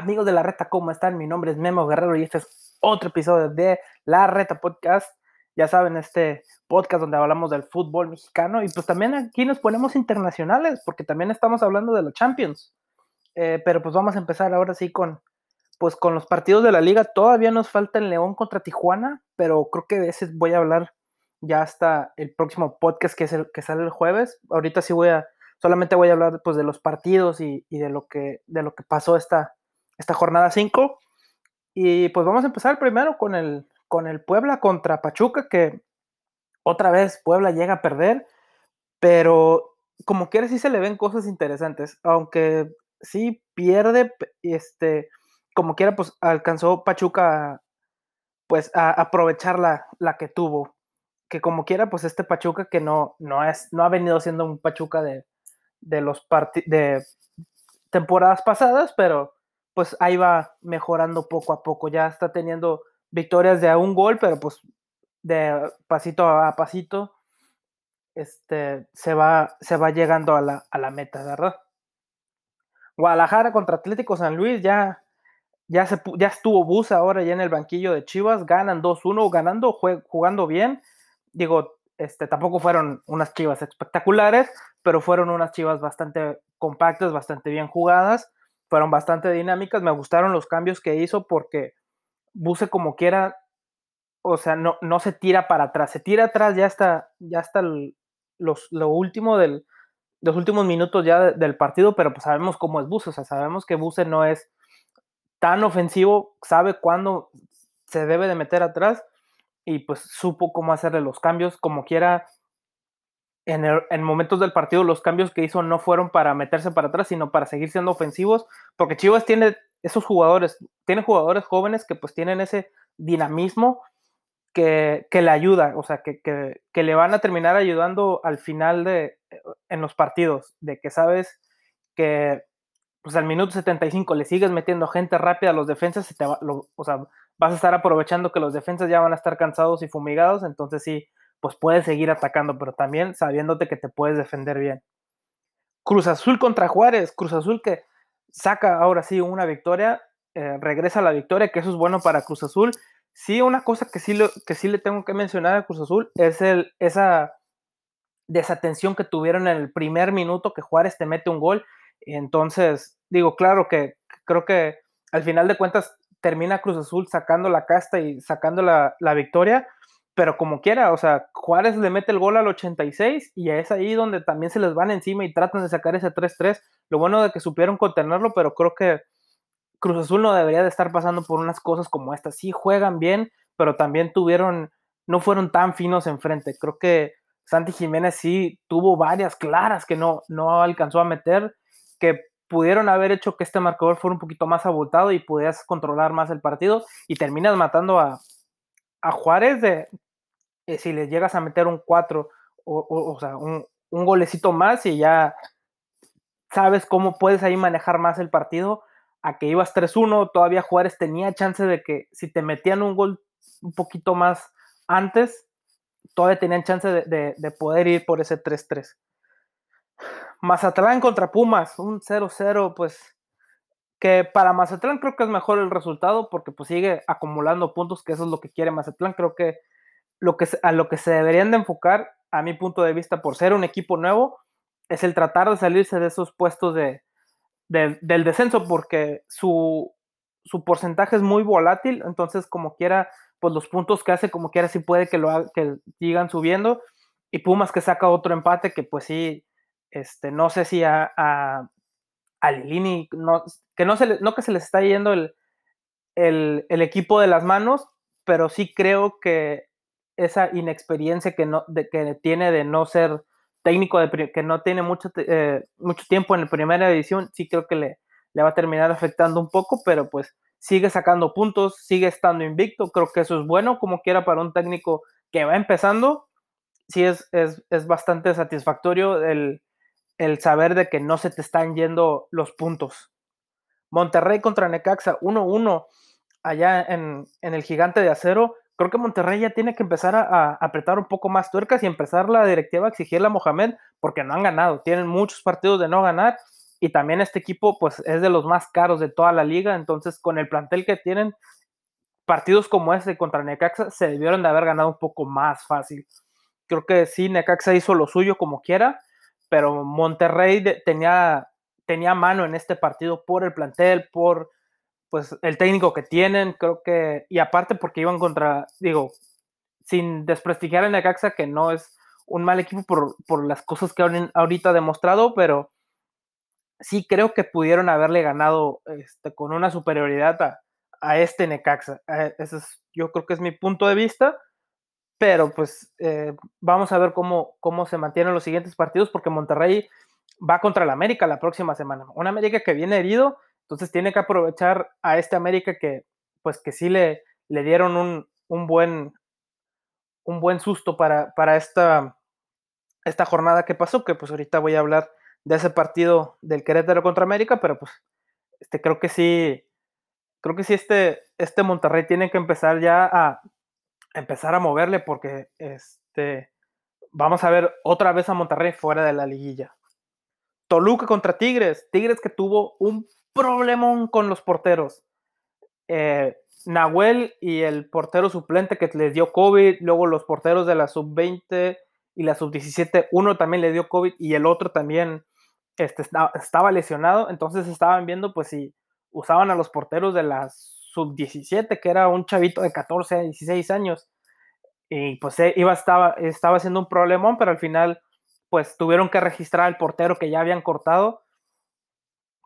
Amigos de la Reta, ¿cómo están? Mi nombre es Memo Guerrero y este es otro episodio de La Reta Podcast. Ya saben, este podcast donde hablamos del fútbol mexicano y pues también aquí nos ponemos internacionales porque también estamos hablando de los Champions. Eh, pero pues vamos a empezar ahora sí con, pues con los partidos de la liga. Todavía nos falta el León contra Tijuana, pero creo que de ese voy a hablar ya hasta el próximo podcast que es el que sale el jueves. Ahorita sí voy a, solamente voy a hablar pues de los partidos y, y de lo que, de lo que pasó esta esta jornada 5. Y pues vamos a empezar primero con el, con el Puebla contra Pachuca, que otra vez Puebla llega a perder, pero como quiera sí se le ven cosas interesantes, aunque sí pierde, este, como quiera pues alcanzó Pachuca pues a aprovechar la, la que tuvo, que como quiera pues este Pachuca que no, no, es, no ha venido siendo un Pachuca de, de los de temporadas pasadas, pero pues ahí va mejorando poco a poco. Ya está teniendo victorias de a un gol, pero pues de pasito a pasito este, se, va, se va llegando a la, a la meta, ¿verdad? Guadalajara contra Atlético San Luis ya, ya, se, ya estuvo Bus ahora ya en el banquillo de Chivas, ganan 2-1, ganando, jugando bien. Digo, este, tampoco fueron unas Chivas espectaculares, pero fueron unas Chivas bastante compactas, bastante bien jugadas fueron bastante dinámicas. Me gustaron los cambios que hizo porque Buse como quiera, o sea, no, no se tira para atrás, se tira atrás ya hasta, ya hasta los, lo último del, los últimos minutos ya del partido, pero pues sabemos cómo es Buse, o sea, sabemos que Buse no es tan ofensivo, sabe cuándo se debe de meter atrás y pues supo cómo hacerle los cambios, como quiera, en, momentos del partido los cambios que hizo no fueron para meterse para atrás, sino para seguir siendo ofensivos, porque Chivas tiene esos jugadores, tiene jugadores jóvenes que pues tienen ese dinamismo que, le ayuda, o sea, que, que, le van a terminar ayudando al final de, en los partidos, de que sabes que pues al minuto 75 le sigues metiendo gente rápida a los defensas, y te o sea, vas a estar aprovechando que los defensas ya van a estar cansados y fumigados, entonces sí, pues puedes seguir atacando, pero también sabiéndote que te puedes defender bien. Cruz Azul contra Juárez, Cruz Azul que saca ahora sí una victoria, eh, regresa a la victoria, que eso es bueno para Cruz Azul. Sí, una cosa que sí, que sí le tengo que mencionar a Cruz Azul es el, esa desatención que tuvieron en el primer minuto que Juárez te mete un gol. Entonces, digo, claro que creo que al final de cuentas termina Cruz Azul sacando la casta y sacando la, la victoria, pero como quiera, o sea, Juárez le mete el gol al 86 y es ahí donde también se les van encima y tratan de sacar ese 3-3. Lo bueno de que supieron contenerlo, pero creo que Cruz Azul no debería de estar pasando por unas cosas como estas. Sí juegan bien, pero también tuvieron, no fueron tan finos enfrente. Creo que Santi Jiménez sí tuvo varias claras que no, no alcanzó a meter, que pudieron haber hecho que este marcador fuera un poquito más abultado y pudieras controlar más el partido y terminas matando a, a Juárez de eh, si les llegas a meter un 4 o, sea, un, golecito más y ya sabes cómo puedes ahí manejar más el partido, a que ibas 3-1, todavía Juárez tenía chance de que si te metían un gol un poquito más antes, todavía tenían chance de, de poder ir por ese 3-3. Mazatlán contra Pumas, un 0-0, pues que para Mazatlán creo que es mejor el resultado porque pues sigue acumulando puntos, que eso es lo que quiere Mazatlán. Creo que, lo que a lo que se deberían de enfocar, a mi punto de vista, por ser un equipo nuevo, es el tratar de salirse de esos puestos de, del descenso porque su, su, porcentaje es muy volátil, entonces como quiera, pues los puntos que hace como quiera sí puede que, lo, que sigan subiendo y Pumas que saca otro empate que pues sí, este, no sé si a, a Lilini, que no, se no que se les está yendo el, el, equipo de las manos, pero sí creo que esa inexperiencia que, no, que tiene de no ser técnico, de, que no tiene mucho, eh, mucho tiempo en la primera edición, sí creo que le, le va a terminar afectando un poco, pero pues sigue sacando puntos, sigue estando invicto, creo que eso es bueno, como quiera para un técnico que va empezando, sí es, es, es bastante satisfactorio el, el saber de que no se te están yendo los puntos. Monterrey contra Necaxa, 1-1 allá en, el gigante de acero. Creo que Monterrey ya tiene que empezar a, apretar un poco más tuercas y empezar la directiva a exigirle a Mohamed porque no han ganado. Tienen muchos partidos de no ganar y también este equipo pues es de los más caros de toda la liga, entonces con el plantel que tienen, partidos como ese contra Necaxa se debieron de haber ganado un poco más fácil. Creo que sí, Necaxa hizo lo suyo como quiera, pero Monterrey tenía, tenía mano en este partido por el plantel, por pues el técnico que tienen, creo que, y aparte porque iban contra, digo, sin desprestigiar a Necaxa, que no es un mal equipo por, por las cosas que ahorita ha demostrado, pero sí creo que pudieron haberle ganado este, con una superioridad a, a este Necaxa. Eh, ese es, yo creo que es mi punto de vista, pero pues eh, vamos a ver cómo, cómo se mantienen los siguientes partidos, porque Monterrey va contra el América la próxima semana. Un América que viene herido, entonces tiene que aprovechar a este América que, pues que sí le, le dieron un, un buen, un buen susto para, para esta, esta jornada que pasó, que pues ahorita voy a hablar de ese partido del Querétaro contra América, pero pues este, creo que sí, creo que sí este, este Monterrey tiene que empezar ya a empezar a moverle porque este, vamos a ver otra vez a Monterrey fuera de la liguilla. Toluca contra Tigres, Tigres que tuvo un problemón con los porteros. Eh, Nahuel y el portero suplente que les dio COVID, luego los porteros de la sub-20 y la sub-17, uno también le dio COVID y el otro también este, estaba lesionado, entonces estaban viendo pues si usaban a los porteros de la sub-17, que era un chavito de 14, 16 años, y pues eh, iba, estaba, estaba haciendo un problemón, pero al final pues tuvieron que registrar al portero que ya habían cortado,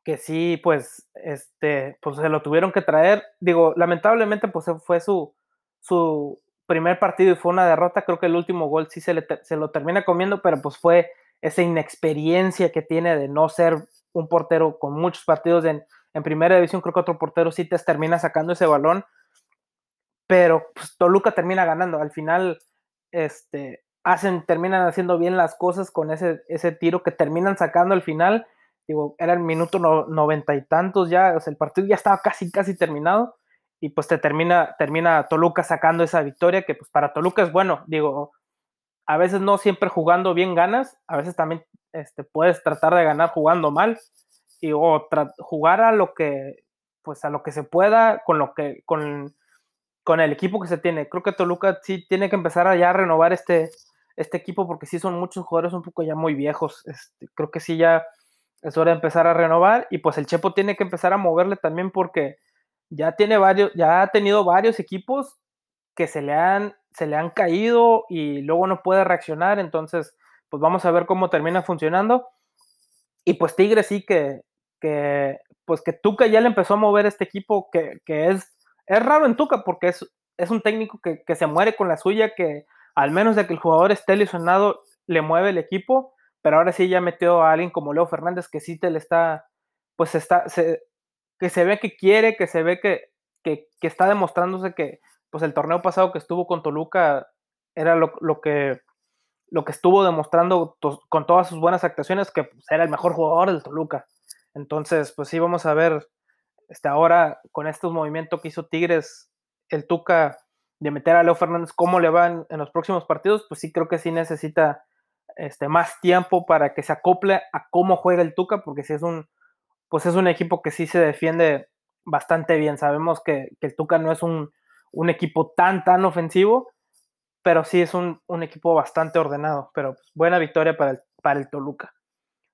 que sí, pues, este, pues se lo tuvieron que traer. Digo, lamentablemente, pues fue su, su primer partido y fue una derrota. Creo que el último gol sí se, le, se lo termina comiendo, pero pues fue esa inexperiencia que tiene de no ser un portero con muchos partidos en, en primera división. Creo que otro portero sí te termina sacando ese balón, pero pues, Toluca termina ganando. Al final, este, hacen, terminan haciendo bien las cosas con ese, ese tiro que terminan sacando al final digo, era el minuto noventa y tantos ya, el partido ya estaba casi, casi terminado, y pues te termina, termina Toluca sacando esa victoria, que pues para Toluca es bueno, digo, a veces no siempre jugando bien ganas, a veces también este, puedes tratar de ganar jugando mal, y o jugar a lo que, pues a lo que se pueda, con lo que, con, con el equipo que se tiene. Creo que Toluca sí tiene que empezar a ya renovar este, este equipo, porque sí son muchos jugadores un poco ya muy viejos, este, creo que sí ya es hora de empezar a renovar y pues el Chepo tiene que empezar a moverle también porque ya tiene varios, ya ha tenido varios equipos que se le han, se le han caído y luego no puede reaccionar, entonces pues vamos a ver cómo termina funcionando. Y pues Tigre sí que, que pues que Tuca ya le empezó a mover este equipo que, que es, es raro en Tuca porque es, es un técnico que, que se muere con la suya, que al menos de que el jugador esté lesionado, le mueve el equipo pero ahora sí ya metió a alguien como Leo Fernández que sí te le está, pues está, que se ve que quiere, que se ve que, que, está demostrándose que pues el torneo pasado que estuvo con Toluca era lo, que, lo que estuvo demostrando con todas sus buenas actuaciones, que pues, era el mejor jugador del Toluca. Entonces, pues sí, vamos a ver este, ahora con estos movimientos que hizo Tigres, el Tuca, de meter a Leo Fernández, cómo le van en los próximos partidos, pues sí creo que sí necesita este, más tiempo para que se acople a cómo juega el Tuca, porque si es un, pues es un equipo que sí se defiende bastante bien. Sabemos que, el Tuca no es un, equipo tan, tan ofensivo, pero sí es un, equipo bastante ordenado. Pero pues, buena victoria para el, para el Toluca.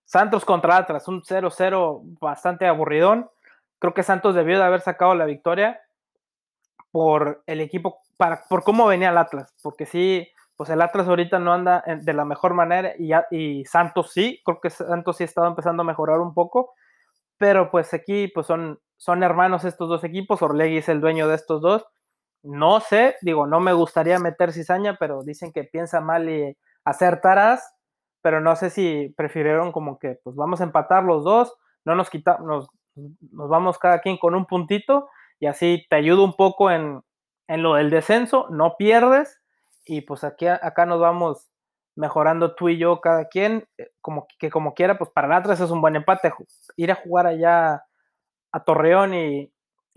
Santos contra Atlas, un 0-0 bastante aburridón. Creo que Santos debió de haber sacado la victoria por el equipo, para, por cómo venía el Atlas, porque sí, pues el Atlas ahorita no anda de la mejor manera y, Santos sí, creo que Santos sí ha estado empezando a mejorar un poco, pero pues aquí pues son, son hermanos estos dos equipos, Orlegui es el dueño de estos dos, no sé, digo, no me gustaría meter cizaña, pero dicen que piensa mal y acertarás, pero no sé si prefirieron como que pues vamos a empatar los dos, no nos quitamos, nos, nos vamos cada quien con un puntito y así te ayuda un poco en, en lo del descenso, no pierdes y pues aquí acá nos vamos mejorando tú y yo cada quien, eh, como que como quiera, pues para el Atlas es un buen empate, ir a jugar allá a Torreón y,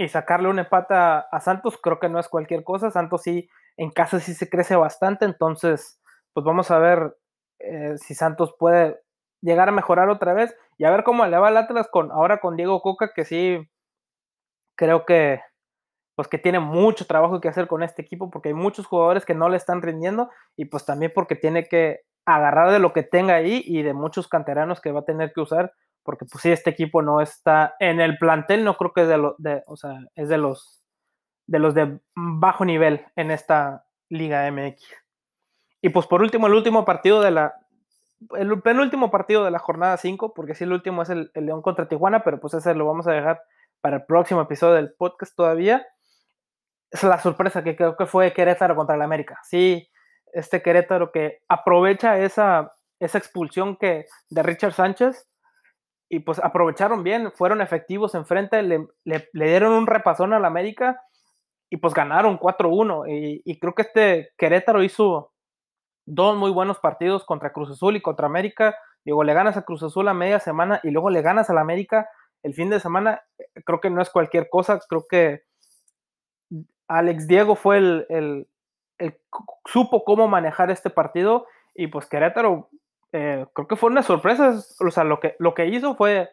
sacarle un empate a, Santos, creo que no es cualquier cosa, Santos sí, en casa sí se crece bastante, entonces pues vamos a ver eh, si Santos puede llegar a mejorar otra vez y a ver cómo le va al Atlas con ahora con Diego Coca, que sí creo que pues que tiene mucho trabajo que hacer con este equipo porque hay muchos jugadores que no le están rindiendo y pues también porque tiene que agarrar de lo que tenga ahí y de muchos canteranos que va a tener que usar porque pues sí este equipo no está en el plantel no creo que es de los de o sea es de los de los de bajo nivel en esta Liga MX y pues por último el último partido de la el penúltimo partido de la jornada 5 porque sí el último es el, el León contra Tijuana pero pues ese lo vamos a dejar para el próximo episodio del podcast todavía es la sorpresa que creo que fue Querétaro contra el América. Sí, este Querétaro que aprovecha esa, esa expulsión que, de Richard Sánchez y pues aprovecharon bien, fueron efectivos enfrente, le, le, dieron un repasón al América y pues ganaron 4-1. Y, y, creo que este Querétaro hizo dos muy buenos partidos contra Cruz Azul y contra América. Digo, le ganas a Cruz Azul a media semana y luego le ganas al América el fin de semana. Creo que no es cualquier cosa, creo que Alex Diego fue el, el, supo cómo manejar este partido y pues Querétaro eh, creo que fue una sorpresa, o sea, lo que, lo que hizo fue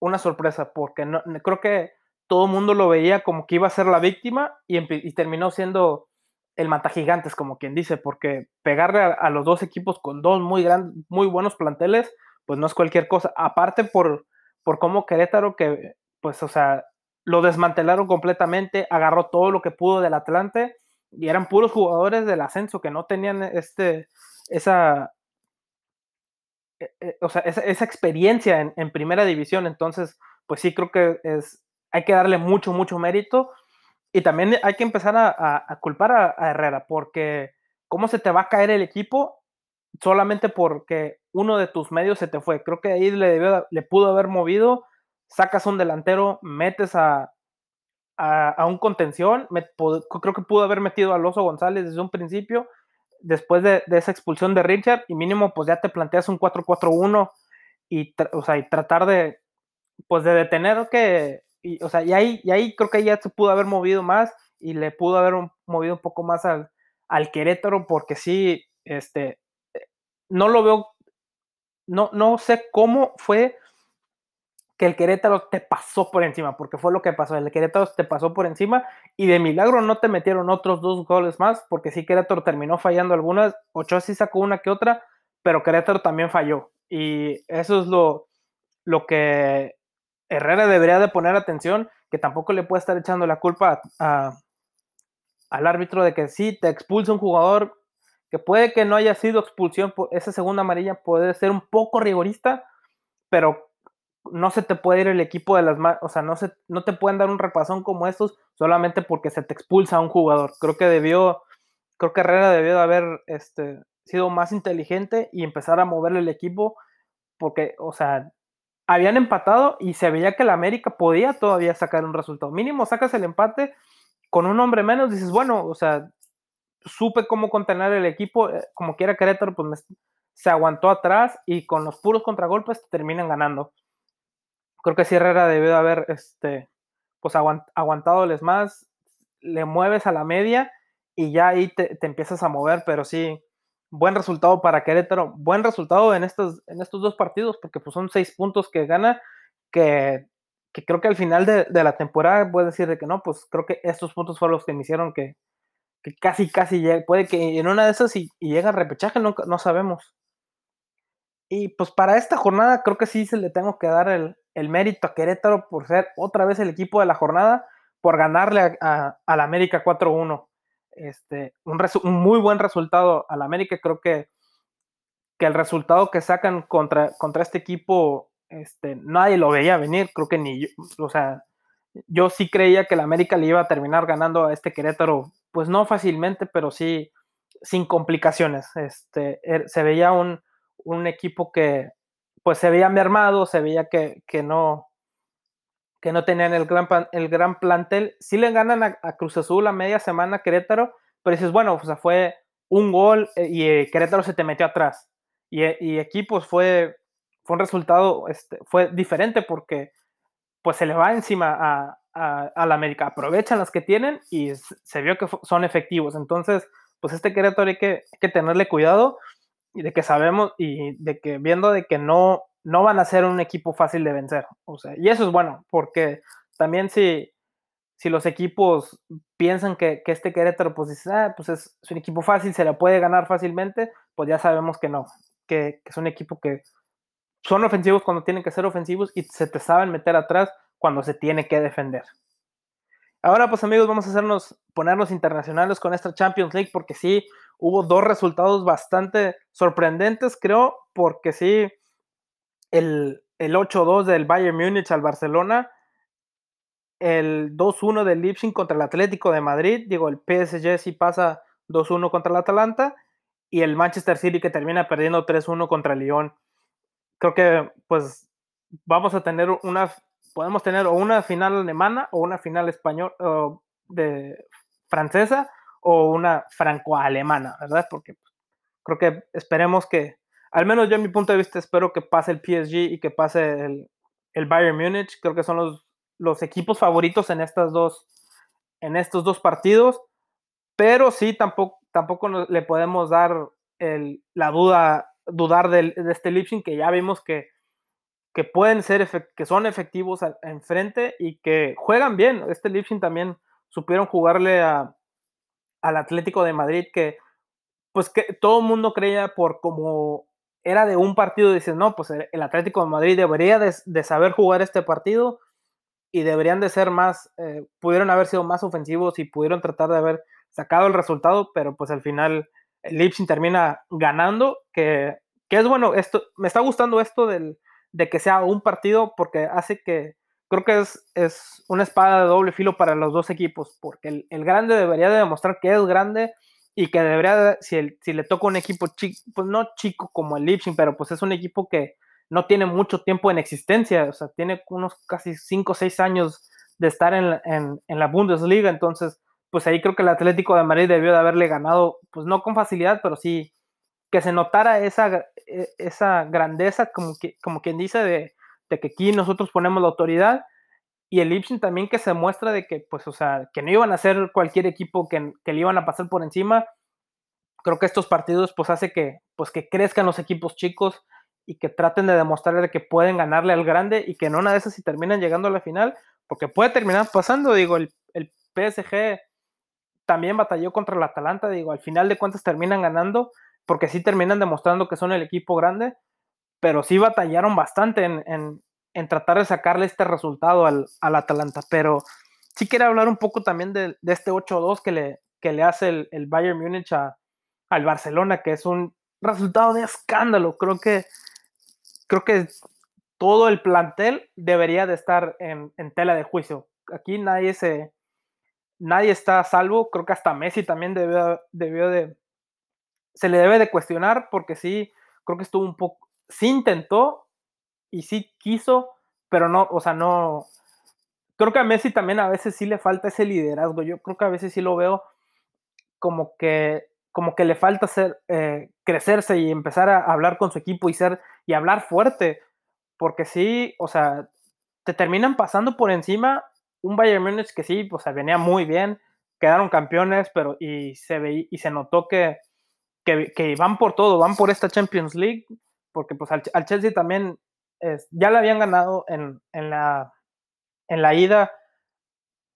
una sorpresa porque no, creo que todo el mundo lo veía como que iba a ser la víctima y, terminó siendo el matagigantes, como quien dice, porque pegarle a, a, los dos equipos con dos muy grandes, muy buenos planteles, pues no es cualquier cosa. Aparte por, por cómo Querétaro, que pues, o sea, lo desmantelaron completamente, agarró todo lo que pudo del Atlante y eran puros jugadores del ascenso que no tenían este, esa, o sea, esa, experiencia en, primera división. Entonces, pues sí, creo que es, hay que darle mucho, mucho mérito. Y también hay que empezar a, culpar a, a, Herrera, porque cómo se te va a caer el equipo solamente porque uno de tus medios se te fue. Creo que ahí le, debió, le pudo haber movido sacas un delantero, metes a, a, un contención, creo que pudo haber metido a Loso González desde un principio, después de, esa expulsión de Richard, y mínimo pues ya te planteas un 4-4-1 y, o sea, y tratar de, pues de detener que, y, o sea, y ahí, y ahí creo que ya se pudo haber movido más y le pudo haber movido un poco más al, al Querétaro, porque sí, este, no lo veo, no, no sé cómo fue que el Querétaro te pasó por encima, porque fue lo que pasó, el Querétaro te pasó por encima y de milagro no te metieron otros dos goles más, porque sí Querétaro terminó fallando algunas, Ochoa sí sacó una que otra, pero Querétaro también falló. Y eso es lo, lo que Herrera debería de poner atención, que tampoco le puede estar echando la culpa al árbitro de que sí te expulsa un jugador, que puede que no haya sido expulsión, esa segunda amarilla puede ser un poco rigorista, pero no se te puede ir el equipo de las manos, o sea, no, se, no te pueden dar un repasón como estos solamente porque se te expulsa a un jugador. Creo que debió, creo que Herrera debió de haber este, sido más inteligente y empezar a moverle el equipo porque, o sea, habían empatado y se veía que el América podía todavía sacar un resultado. Mínimo sacas el empate con un hombre menos, dices, bueno, o sea, supe cómo contener el equipo, eh, como quiera Querétaro, pues se aguantó atrás y con los puros contragolpes terminan ganando creo que si Herrera debió de haber este, pues aguant, aguantadoles más, le mueves a la media y ya ahí te, te, empiezas a mover, pero sí, buen resultado para Querétaro, buen resultado en estos, en estos dos partidos, porque pues son seis puntos que gana, que, que creo que al final de, de, la temporada puedes decir de que no, pues creo que estos puntos fueron los que me hicieron que, que casi, casi llegue, puede que en una de esas y, y llega el repechaje, no, no sabemos. Y pues para esta jornada creo que sí se le tengo que dar el, el mérito a Querétaro por ser otra vez el equipo de la jornada, por ganarle a, la América 4-1. Este, un, muy buen resultado a la América. Creo que, que el resultado que sacan contra, contra este equipo, este, nadie lo veía venir. Creo que ni yo, o sea, yo sí creía que la América le iba a terminar ganando a este Querétaro, pues no fácilmente, pero sí sin complicaciones. Este, er, se veía un, un equipo que, pues se veía mermado, se veía que, que no que no tenían el gran, el gran plantel. Sí le ganan a, Cruz Azul a media semana Querétaro, pero dices, bueno, o sea, fue un gol eh, y eh, Querétaro se te metió atrás. Y, eh, y equipos fue, fue un resultado, este, fue diferente porque pues se le va encima a, a, a, la América. Aprovechan las que tienen y se vio que son efectivos. Entonces, pues este Querétaro hay que, hay que tenerle cuidado de que sabemos y de que viendo de que no, no van a ser un equipo fácil de vencer. O sea, y eso es bueno, porque también si, si los equipos piensan que, este Querétaro pues, ah, pues es, un equipo fácil, se le puede ganar fácilmente, pues ya sabemos que no, que, que es un equipo que son ofensivos cuando tienen que ser ofensivos y se te saben meter atrás cuando se tiene que defender. Ahora, pues amigos, vamos a hacernos, ponernos internacionales con esta Champions League, porque sí, hubo dos resultados bastante sorprendentes, creo, porque sí, el, el 8-2 del Bayern Múnich al Barcelona, el 2-1 del Leipzig contra el Atlético de Madrid, digo, el PSG sí pasa 2-1 contra el Atalanta, y el Manchester City que termina perdiendo 3-1 contra el Lyon. Creo que, pues, vamos a tener una podemos tener o una final alemana o una final español de francesa o una franco-alemana, ¿verdad? Porque creo que esperemos que, al menos yo en mi punto de vista, espero que pase el PSG y que pase el, el Bayern Múnich. Creo que son los, los equipos favoritos en estas dos, en estos dos partidos, pero sí tampoco, tampoco le podemos dar el, la duda, dudar de este Lipsing que ya vimos que que pueden ser, que son efectivos enfrente y que juegan bien. Este Lipsin también supieron jugarle a, al Atlético de Madrid, que pues que todo el mundo creía por como era de un partido, dice, no, pues el Atlético de Madrid debería de, saber jugar este partido y deberían de ser más, eh, pudieron haber sido más ofensivos y pudieron tratar de haber sacado el resultado, pero pues al final el Lipsin termina ganando, que, que es bueno, esto, me está gustando esto del, de que sea un partido porque hace que, creo que es, es una espada de doble filo para los dos equipos, porque el, grande debería de demostrar que es grande y que debería, si, si le toca un equipo chico, pues no chico como el Lipsing, pero pues es un equipo que no tiene mucho tiempo en existencia, o sea, tiene unos casi 5 o 6 años de estar en, en, en, la Bundesliga, entonces, pues ahí creo que el Atlético de Madrid debió de haberle ganado, pues no con facilidad, pero sí que se notara esa, e, esa grandeza, como, que, como quien dice, de, de, que aquí nosotros ponemos la autoridad, y el Ipsin también que se muestra de que, pues, o sea, que no iban a ser cualquier equipo que, que le iban a pasar por encima. Creo que estos partidos, pues, hace que, pues, que crezcan los equipos chicos y que traten de demostrar que pueden ganarle al grande y que en una de esas si terminan llegando a la final, porque puede terminar pasando, digo, el, el PSG también batalló contra el Atalanta, digo, al final de cuentas terminan ganando, porque sí terminan demostrando que son el equipo grande, pero sí batallaron bastante en, tratar de sacarle este resultado al, Atalanta. Pero sí quiero hablar un poco también de, este 8-2 que le, que le hace el, Bayern Múnich al Barcelona, que es un resultado de escándalo. Creo que, creo que todo el plantel debería de estar en, tela de juicio. Aquí nadie se nadie está a salvo. Creo que hasta Messi también debió, debió de, se le debe de cuestionar porque sí, creo que estuvo un poco, sí intentó y sí quiso, pero no, o sea, no, creo que a Messi también a veces sí le falta ese liderazgo, yo creo que a veces sí lo veo como que, como que le falta ser, eh, crecerse y empezar a hablar con su equipo y ser, y hablar fuerte, porque sí, o sea, te terminan pasando por encima un Bayern Múnich que sí, o sea, venía muy bien, quedaron campeones, pero y se ve, y se notó que que, van por todo, van por esta Champions League, porque pues al, Chelsea también ya le habían ganado en, la, en la ida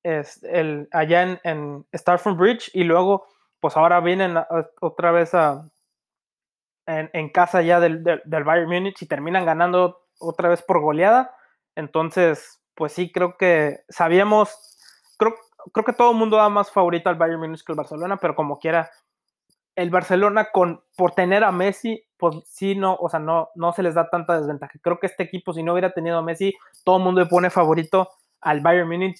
es el, allá en, en Starford Bridge y luego pues ahora vienen otra vez a, en, casa ya del, del, Bayern Múnich y terminan ganando otra vez por goleada. Entonces, pues sí, creo que sabíamos, creo, creo que todo el mundo da más favorito al Bayern Múnich que el Barcelona, pero como quiera, el Barcelona con por tener a Messi, pues sí no, o sea, no, no se les da tanta desventaja. Creo que este equipo, si no hubiera tenido a Messi, todo el mundo le pone favorito al Bayern Munich,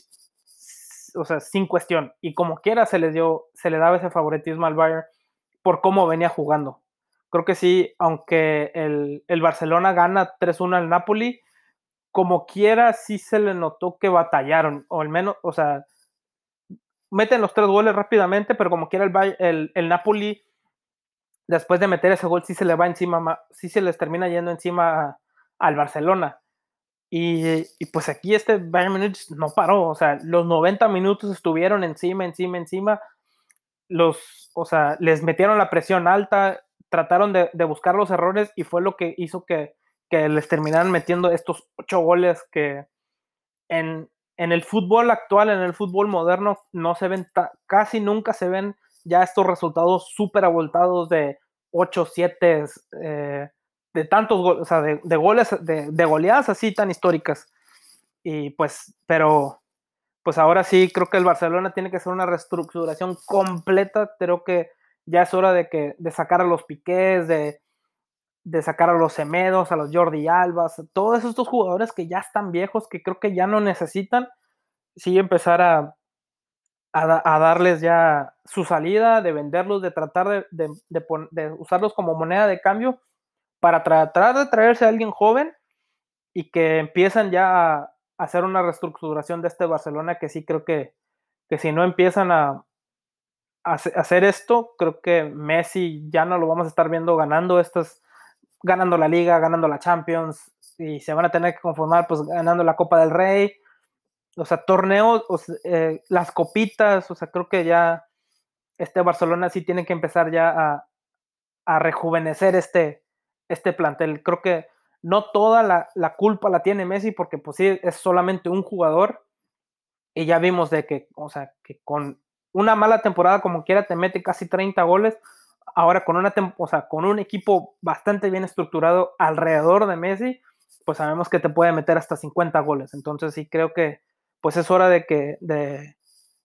o sea, sin cuestión. Y como quiera se les dio, se le daba ese favoritismo al Bayern por cómo venía jugando. Creo que sí, aunque el, el Barcelona gana 3-1 al Napoli, como quiera sí se le notó que batallaron, o al menos, o sea, meten los tres goles rápidamente, pero como quiera el, el, Napoli, después de meter ese gol, sí se le va encima, sí se les termina yendo encima al Barcelona. Y, pues aquí este Bayern Munich no paró, o sea, los 90 minutos estuvieron encima, encima, encima. Los, o sea, les metieron la presión alta, trataron de, buscar los errores y fue lo que hizo que, les terminaran metiendo estos ocho goles que en, el fútbol actual, en el fútbol moderno, no se ven, casi nunca se ven ya estos resultados súper abultados de 8, 7, eh, de tantos goles, o sea, de, goles, de, de, goleadas así tan históricas. Y pues, pero, pues ahora sí, creo que el Barcelona tiene que hacer una reestructuración completa. Creo que ya es hora de, que, de sacar a los Piqués, de, de sacar a los Semedos, a los Jordi Albas, todos estos jugadores que ya están viejos, que creo que ya no necesitan, sí empezar a, a, darles ya su salida, de venderlos, de tratar de, usarlos como moneda de cambio para tratar de traerse a alguien joven y que empiezan ya a hacer una reestructuración de este Barcelona que sí creo que, que si no empiezan a, hacer esto, creo que Messi ya no lo vamos a estar viendo ganando estas, ganando la liga, ganando la Champions y se van a tener que conformar pues ganando la Copa del Rey, o sea, torneos, eh, las copitas, o sea, creo que ya este Barcelona sí tiene que empezar ya a, a rejuvenecer este, este plantel. Creo que no toda la, la, culpa la tiene Messi porque pues sí, es solamente un jugador y ya vimos de que, o sea, que con una mala temporada como quiera te mete casi 30 goles. Ahora con una o sea, con un equipo bastante bien estructurado alrededor de Messi, pues sabemos que te puede meter hasta 50 goles. Entonces sí creo que pues es hora de que de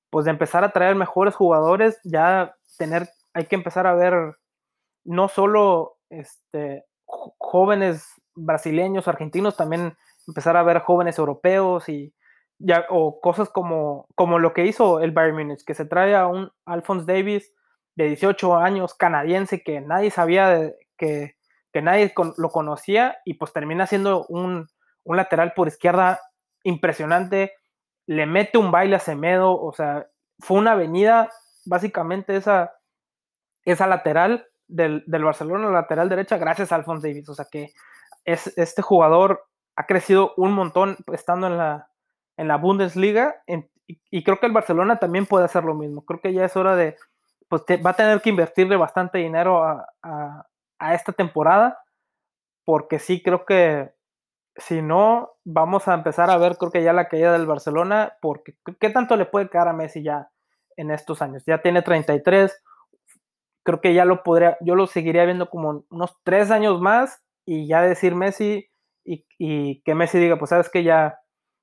pues de empezar a traer mejores jugadores, ya tener hay que empezar a ver no solo este jóvenes brasileños, argentinos, también empezar a ver jóvenes europeos y ya, o cosas como, como lo que hizo el Bayern Munich, que se trae a un Alphonse Davis de 18 años, canadiense, que nadie sabía que, que nadie lo conocía y pues termina siendo un, un, lateral por izquierda impresionante, le mete un baile a Semedo, o sea, fue una avenida, básicamente esa, esa lateral del, del Barcelona, lateral derecha, gracias a Alphonse Davis, o sea que es, este jugador ha crecido un montón estando en la, en la Bundesliga y, creo que el Barcelona también puede hacer lo mismo. Creo que ya es hora de, pues va a tener que invertirle bastante dinero a, esta temporada porque sí creo que si no, vamos a empezar a ver, creo que ya la caída del Barcelona, porque ¿qué tanto le puede quedar a Messi ya en estos años? Ya tiene 33, creo que ya lo podría, yo lo seguiría viendo como unos tres años más y ya decir Messi y, y que Messi diga, pues sabes que ya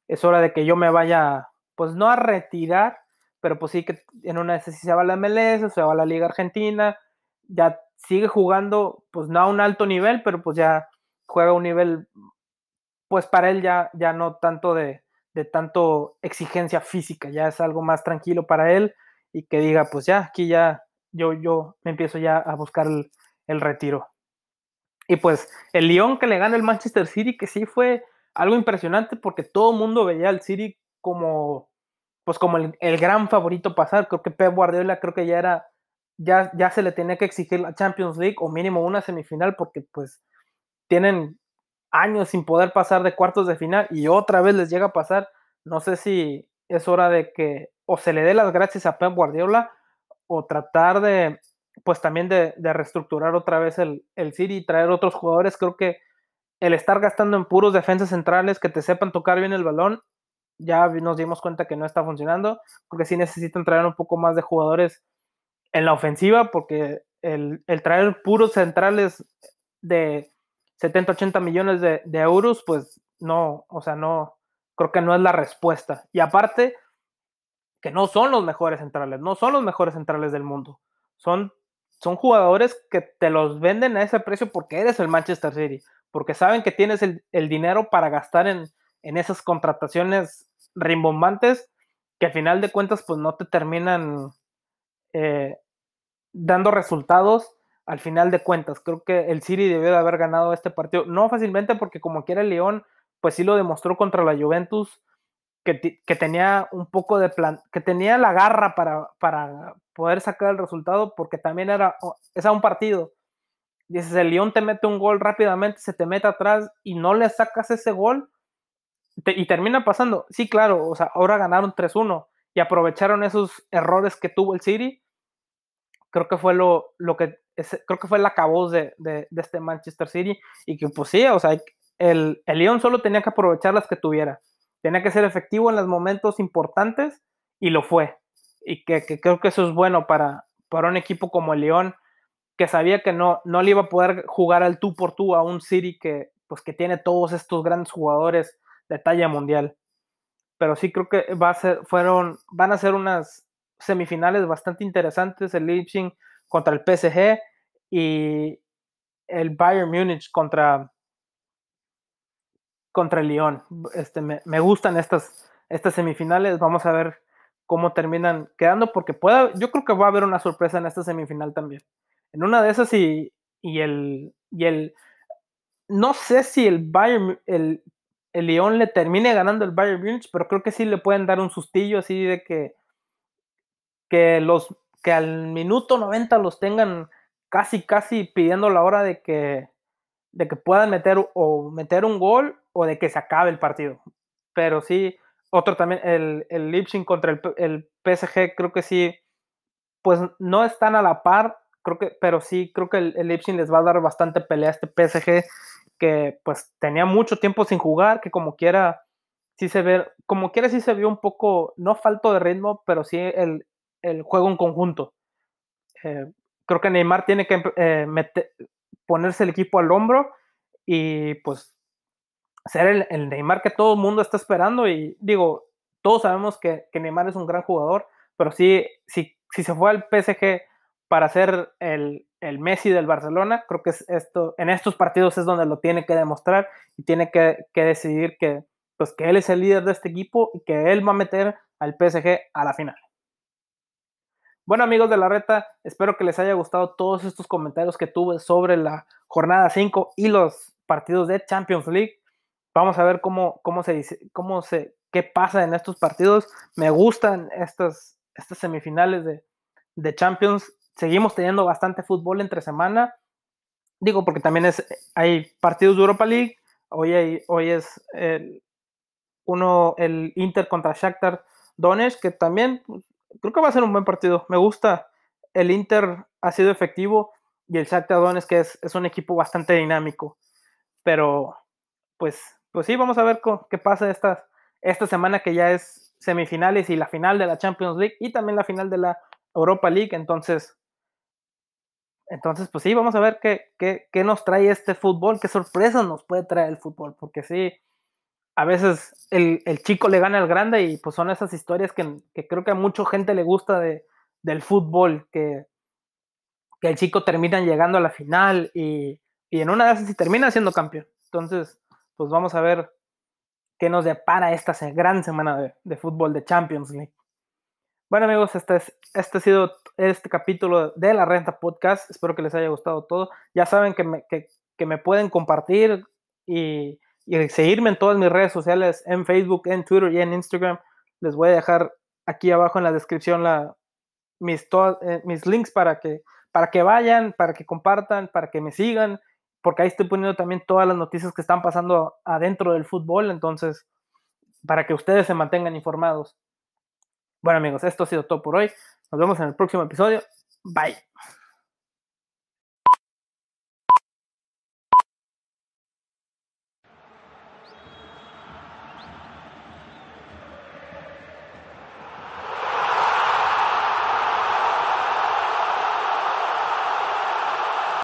es hora de que yo me vaya, pues no a retirar, pero pues sí que en una vez se va a la MLS, se va a la Liga Argentina, ya sigue jugando, pues no a un alto nivel, pero pues ya juega a un nivel, pues para él ya, ya no tanto de, de tanto exigencia física, ya es algo más tranquilo para él y que diga, pues ya, aquí ya yo, yo me empiezo ya a buscar el, el retiro. Y pues el Lyon que le gana el Manchester City, que sí fue algo impresionante porque todo el mundo veía al City como, pues como el, gran favorito pasar. Creo que Pep Guardiola creo que ya era, ya, ya se le tenía que exigir la Champions League o mínimo una semifinal porque pues tienen años sin poder pasar de cuartos de final y otra vez les llega a pasar. No sé si es hora de que o se le dé las gracias a Pep Guardiola o tratar de, pues también de, reestructurar otra vez el, el City y traer otros jugadores. Creo que el estar gastando en puros defensas centrales que te sepan tocar bien el balón, ya nos dimos cuenta que no está funcionando, porque sí necesitan traer un poco más de jugadores en la ofensiva, porque el, traer puros centrales de 70, 80 millones de, euros, pues no, o sea, no, creo que no es la respuesta. Y aparte, que no son los mejores centrales, no son los mejores centrales del mundo. Son, son jugadores que te los venden a ese precio porque eres el Manchester City porque saben que tienes el, dinero para gastar en, esas contrataciones rimbombantes que al final de cuentas pues no te terminan eh, dando resultados al final de cuentas. Creo que el City debió de haber ganado este partido, no fácilmente porque como quiera el León, pues sí lo demostró contra la Juventus, que, tenía un poco de plan, que tenía la garra para, para poder sacar el resultado, porque también era, es a un partido, dices, el León te mete un gol rápidamente, se te mete atrás y no le sacas ese gol y termina pasando. Sí, claro, o sea, ahora ganaron 3-1 y aprovecharon esos errores que tuvo el City. Creo que fue lo, lo, que, creo que fue el acabose de, de, de, este Manchester City y que pues sí, o sea, el, el Lyon solo tenía que aprovechar las que tuviera, tenía que ser efectivo en los momentos importantes y lo fue. Y que, que creo que eso es bueno para, para un equipo como el Lyon, que sabía que no, no le iba a poder jugar al tú por tú a un City que, pues, que tiene todos estos grandes jugadores de talla mundial. Pero sí creo que va a ser, fueron, van a ser unas semifinales bastante interesantes, el Leipzig contra el PSG y el Bayern Múnich contra, contra el Lyon. Este, me, me, gustan estas, estas semifinales, vamos a ver cómo terminan quedando, porque pueda, yo creo que va a haber una sorpresa en esta semifinal también. En una de esas y, y el, y el no sé si el Bayern, el, el Lyon le termine ganando el Bayern Munich, pero creo que sí le pueden dar un sustillo así de que, que los que al minuto 90 los tengan casi casi pidiendo la hora de que de que puedan meter o meter un gol o de que se acabe el partido. Pero sí, otro también, el, el Leipzig contra el, el PSG, creo que sí, pues no están a la par, creo que, pero sí, creo que el, el Leipzig les va a dar bastante pelea a este PSG que pues tenía mucho tiempo sin jugar, que como quiera, sí se ve, como quiera sí se vio un poco, no falto de ritmo, pero sí el, el juego en conjunto. Eh, creo que Neymar tiene que eh, meter, ponerse el equipo al hombro y pues ser el, el, Neymar que todo el mundo está esperando y digo, todos sabemos que, que Neymar es un gran jugador, pero sí, sí, si se fue al PSG para ser el, el Messi del Barcelona, creo que es esto, en estos partidos es donde lo tiene que demostrar y tiene que, que, decidir que, pues, que él es el líder de este equipo y que él va a meter al PSG a la final. Bueno amigos de la reta, espero que les haya gustado todos estos comentarios que tuve sobre la jornada 5 y los partidos de Champions League. Vamos a ver cómo, cómo se dice, cómo se, qué pasa en estos partidos. Me gustan estas, estas semifinales de, de Champions seguimos teniendo bastante fútbol entre semana. Digo, porque también es, hay partidos de Europa League. Hoy, hay, hoy es el, uno, el Inter contra Shakhtar Donetsk, que también creo que va a ser un buen partido. Me gusta. El Inter ha sido efectivo y el Shakhtar Donetsk que es, es un equipo bastante dinámico. Pero, pues, pues sí, vamos a ver qué pasa esta, esta semana que ya es semifinales y la final de la Champions League y también la final de la Europa League. Entonces, entonces, pues sí, vamos a ver qué, qué, qué, nos trae este fútbol, qué sorpresas nos puede traer el fútbol, porque sí, a veces el, el chico le gana al grande y pues son esas historias que, que, creo que a mucha gente le gusta de, del fútbol, que, que el chico termina llegando a la final y, y en una de esas sí termina siendo campeón. Entonces, pues vamos a ver qué nos depara esta gran semana de, de fútbol de Champions League. Bueno amigos, este, es, este ha sido este capítulo de la Renta Podcast. Espero que les haya gustado todo. Ya saben que me, que, me pueden compartir y, seguirme en todas mis redes sociales, en Facebook, en Twitter y en Instagram. Les voy a dejar aquí abajo en la descripción mis, eh, mis links para que, para que vayan, para que compartan, para que me sigan, porque ahí estoy poniendo también todas las noticias que están pasando adentro del fútbol. Entonces, para que ustedes se mantengan informados. Bueno amigos, esto ha sido todo por hoy. Nos vemos en el próximo episodio. Bye.